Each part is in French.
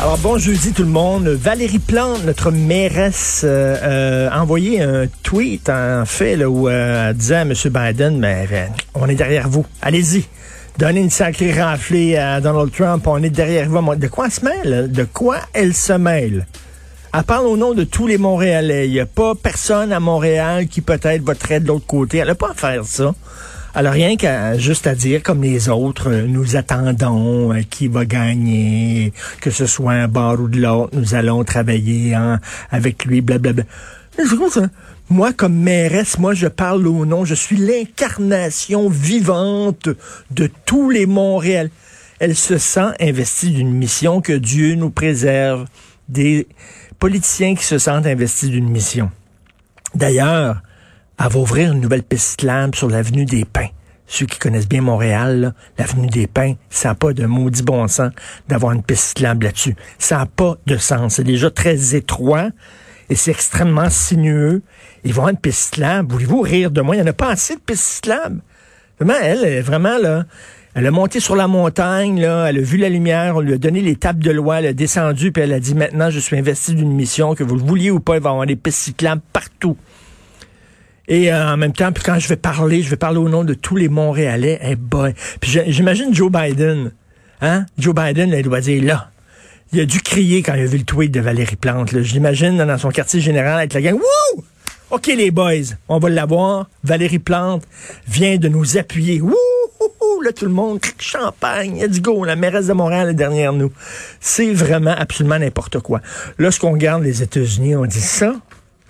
Alors bon jeudi tout le monde. Valérie Plante, notre mairesse, euh, euh, a envoyé un tweet en fait où euh, elle disait à M. Biden, mais euh, on est derrière vous. Allez-y. Donnez une sacrée raflée à Donald Trump, on est derrière vous. De quoi elle se mêle? De quoi elle se mêle? Elle parle au nom de tous les Montréalais. Il n'y a pas personne à Montréal qui peut-être voterait de l'autre côté. Elle n'a pas à faire ça. Alors rien qu'à juste à dire comme les autres, euh, nous attendons euh, qui va gagner, que ce soit un bord ou de l'autre, nous allons travailler hein, avec lui, blablabla. Mais c'est quoi ça? Moi, comme mairesse, moi, je parle au nom, je suis l'incarnation vivante de tous les Montréal. Elle se sent investie d'une mission que Dieu nous préserve, des politiciens qui se sentent investis d'une mission. D'ailleurs, elle va ouvrir une nouvelle piste cyclable sur l'avenue des Pins. Ceux qui connaissent bien Montréal, l'avenue des Pins, ça n'a pas de maudit bon sens d'avoir une piste cyclable là-dessus. Ça n'a pas de sens. C'est déjà très étroit et c'est extrêmement sinueux. Ils vont avoir une piste cyclable. Voulez-vous rire de moi? Il n'y en a pas assez de pistes cyclables. Vraiment, elle, est vraiment là. Elle a monté sur la montagne, elle a vu la lumière, on lui a donné les tables de loi, elle a descendu, puis elle a dit maintenant je suis investie d'une mission, que vous le vouliez ou pas, il va y avoir des pistes cyclables partout. Et euh, en même temps, puis quand je vais parler, je vais parler au nom de tous les Montréalais. Eh boy. Puis j'imagine Joe Biden. Hein? Joe Biden, il doit dire là. Il a dû crier quand il a vu le tweet de Valérie Plante. Je l'imagine dans son quartier général avec la gang. Wouh! OK, les boys, on va l'avoir. Valérie Plante vient de nous appuyer. Wouh! Là, tout le monde, champagne, let's go, la mairesse de Montréal est derrière nous. C'est vraiment absolument n'importe quoi. Lorsqu'on regarde les États-Unis, on dit ça,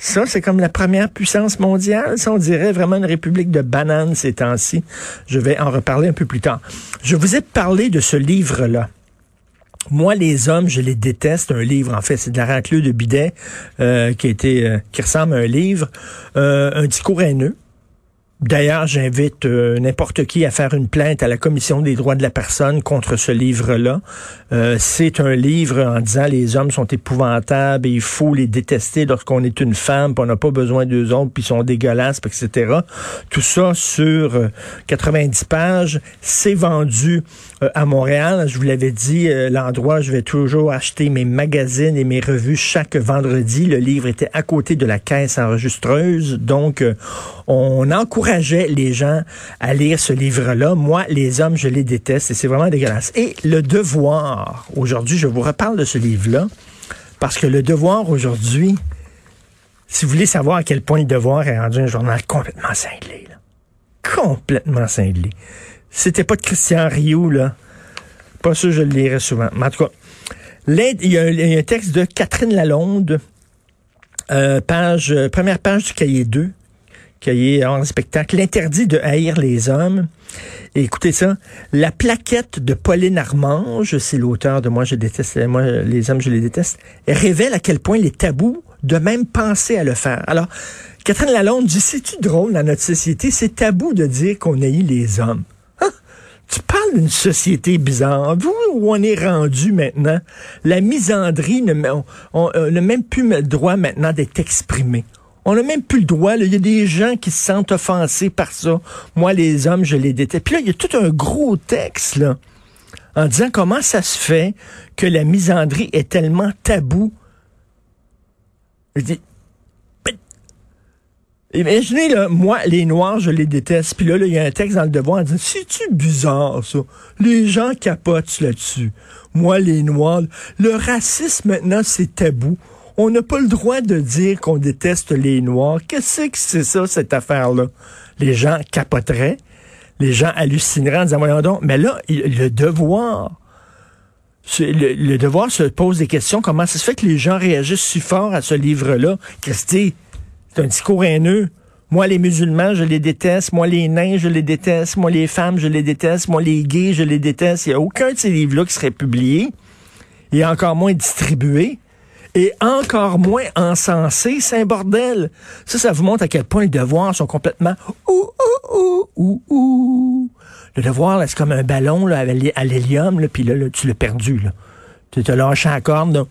ça, c'est comme la première puissance mondiale. Ça, on dirait vraiment une république de bananes ces temps-ci. Je vais en reparler un peu plus tard. Je vous ai parlé de ce livre-là. Moi, les hommes, je les déteste. Un livre, en fait, c'est de la raclure de bidet euh, qui a été, euh, qui ressemble à un livre, Euh, un discours haineux. D'ailleurs, j'invite euh, n'importe qui à faire une plainte à la Commission des droits de la personne contre ce livre-là. Euh, c'est un livre en disant les hommes sont épouvantables et il faut les détester lorsqu'on est une femme, puis on n'a pas besoin d'eux autres, puis ils sont dégueulasses, etc. Tout ça sur euh, 90 pages. C'est vendu euh, à Montréal. Je vous l'avais dit, euh, l'endroit où je vais toujours acheter mes magazines et mes revues chaque vendredi. Le livre était à côté de la caisse enregistreuse. Donc, euh, on les gens à lire ce livre-là. Moi, les hommes, je les déteste et c'est vraiment dégueulasse. Et le devoir, aujourd'hui, je vous reparle de ce livre-là parce que le devoir aujourd'hui, si vous voulez savoir à quel point le devoir est rendu un journal complètement cinglé, là. complètement cinglé. C'était pas de Christian Rioux, là. Pas sûr je le lirai souvent. Mais en tout cas, il y, a un- texte de Catherine Lalonde, euh, page, première page du cahier 2, cahier en spectacle, l'interdit de haïr les hommes. Écoutez ça, la plaquette de Pauline Armange, c'est l'auteur de Moi je déteste, moi les hommes je les déteste, révèle à quel point les tabous de même penser à le faire. Alors, Catherine Lalonde dit, c'est-tu drôle dans notre société, c'est tabou de dire qu'on haït les hommes? Hein? Tu parles d'une société bizarre. Vous, où on est rendu maintenant, la misandrie ne- on n'a même plus le droit maintenant d'être exprimé. On n'a même plus le droit. Il y a des gens qui se sentent offensés par ça. Moi, les hommes, je les déteste. Puis là, il y a tout un gros texte là, en disant comment ça se fait que la misandrie est tellement tabou. Je dis, Imaginez, là, moi, les Noirs, je les déteste. Puis là, là, il y a un texte dans le devoir en disant, c'est-tu bizarre, ça? Les gens capotent là-dessus. Moi, les Noirs, le racisme, maintenant, c'est tabou. On n'a pas le droit de dire qu'on déteste les Noirs. Qu'est-ce que c'est ça, cette affaire-là? Les gens capoteraient. Les gens hallucineraient en disant, voyons donc, mais là, le devoir, le devoir se pose des questions. Comment ça se fait que les gens réagissent si fort à ce livre-là? Christy, c'est un discours haineux. Moi, les musulmans, je les déteste. Moi, les nains, je les déteste. Moi, les femmes, je les déteste. Moi, les gays, je les déteste. Il n'y a aucun de ces livres-là qui serait publié et encore moins distribué. Et encore moins encensé. C'est un bordel. Ça, ça vous montre à quel point les devoirs sont complètement ouh, ouh, ouh, ouh. Le devoir, c'est comme un ballon là, à l'hélium, puis là, là, tu l'as perdu. Tu te lâché la corde, là.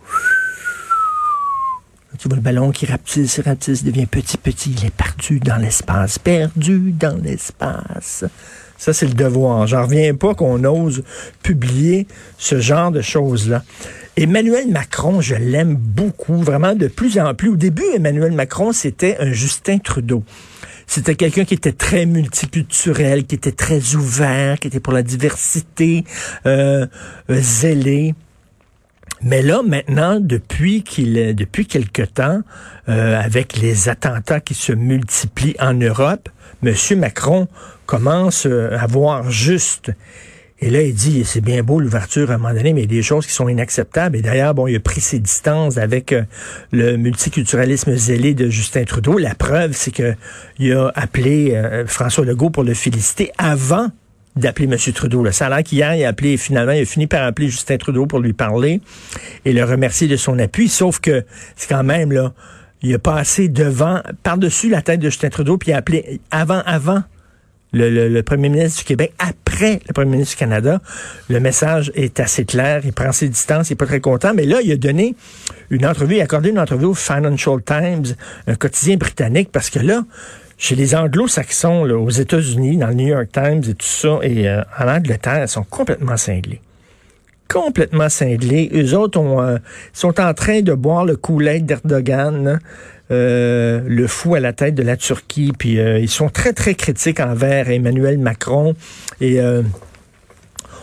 Tu vois le ballon qui rapetisse, rapetisse, devient petit, petit. Il est perdu dans l'espace. Perdu dans l'espace. Ça, c'est le devoir. J'en reviens pas qu'on ose publier ce genre de choses-là. Emmanuel Macron, je l'aime beaucoup, vraiment de plus en plus. Au début, Emmanuel Macron, c'était un Justin Trudeau. C'était quelqu'un qui était très multiculturel, qui était très ouvert, qui était pour la diversité, euh, zélé. Mais là, maintenant, depuis qu'il, depuis quelque temps, euh, avec les attentats qui se multiplient en Europe, M. Macron commence euh, à voir juste. Et là, il dit, c'est bien beau l'ouverture à un moment donné, mais il y a des choses qui sont inacceptables. Et d'ailleurs, bon, il a pris ses distances avec euh, le multiculturalisme zélé de Justin Trudeau. La preuve, c'est que il a appelé François Legault pour le féliciter avant d'appeler M. Trudeau. Ça a l'air qu'hier, il a appelé, finalement, il a fini par appeler Justin Trudeau pour lui parler et le remercier de son appui. Sauf que c'est quand même, là, il a passé devant, par-dessus la tête de Justin Trudeau, puis il a appelé avant, avant le, le, premier ministre du Québec, après le premier ministre du Canada. Le message est assez clair. Il prend ses distances, il est pas très content. Mais là, il a donné une entrevue, il a accordé une entrevue au Financial Times, un quotidien britannique, parce que là, chez les anglo-saxons, aux États-Unis, dans le New York Times et tout ça, et euh, en Angleterre, ils sont complètement cinglés. Complètement cinglés. Eux autres euh, sont en train de boire le coulet d'Erdogan, euh, le fou à la tête de la Turquie, puis ils sont très, très critiques envers Emmanuel Macron. Et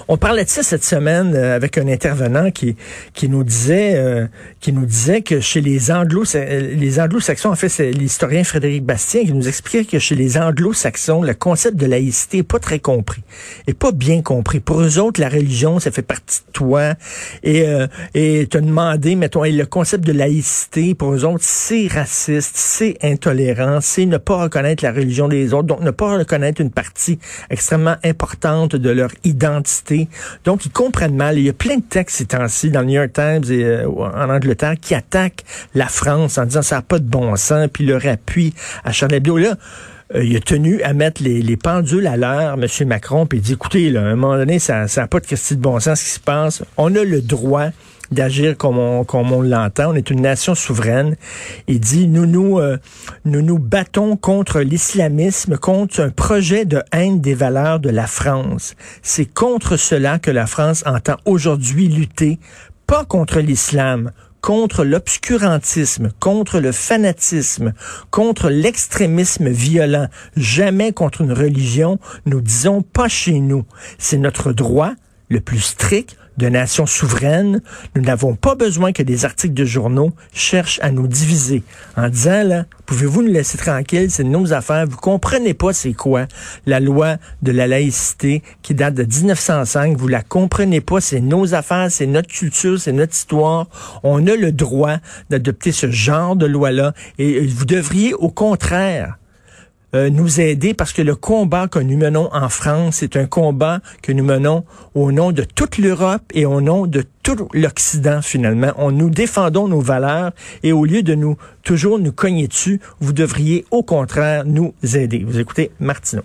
on parlait de ça cette semaine euh, avec un intervenant qui, qui nous disait euh, qui nous disait que chez les anglo les anglo-saxons, en fait, c'est l'historien Frédéric Bastien qui nous expliquait que chez les anglo-saxons, le concept de laïcité est pas très compris, est pas bien compris. Pour eux autres, la religion, ça fait partie de toi. Et euh, et te demander, mettons, et le concept de laïcité, pour eux autres, c'est raciste, c'est intolérant, c'est ne pas reconnaître la religion des autres, donc ne pas reconnaître une partie extrêmement importante de leur identité donc, ils comprennent mal. Il y a plein de textes ces temps-ci dans le New York Times et euh, en Angleterre qui attaquent la France en disant ça n'a pas de bon sens, puis leur appui à Charles Hebdo. Là, euh, il a tenu à mettre les, pendules à l'heure, M. Macron, puis il dit, écoutez, là, à un moment donné, ça n'a pas de question de bon sens ce qui se passe. On a le droit d'agir comme on, comme on l'entend. On est une nation souveraine. Il dit, nous nous, euh, nous nous battons contre l'islamisme, contre un projet de haine des valeurs de la France. C'est contre cela que la France entend aujourd'hui lutter, pas contre l'islam, contre l'obscurantisme, contre le fanatisme, contre l'extrémisme violent, jamais contre une religion, nous disons pas chez nous. C'est notre droit le plus strict, de nations souveraines. Nous n'avons pas besoin que des articles de journaux cherchent à nous diviser en disant, là, pouvez-vous nous laisser tranquilles, c'est nos affaires. Vous comprenez pas c'est quoi la loi de la laïcité qui date de 1905. Vous la comprenez pas, c'est nos affaires, c'est notre culture, c'est notre histoire. On a le droit d'adopter ce genre de loi-là et vous devriez au contraire euh, nous aider parce que le combat que nous menons en France, c'est un combat que nous menons au nom de toute l'Europe et au nom de tout l'Occident finalement. On nous défendons nos valeurs et au lieu de nous toujours nous cogner dessus, vous devriez au contraire nous aider. Vous écoutez Martineau.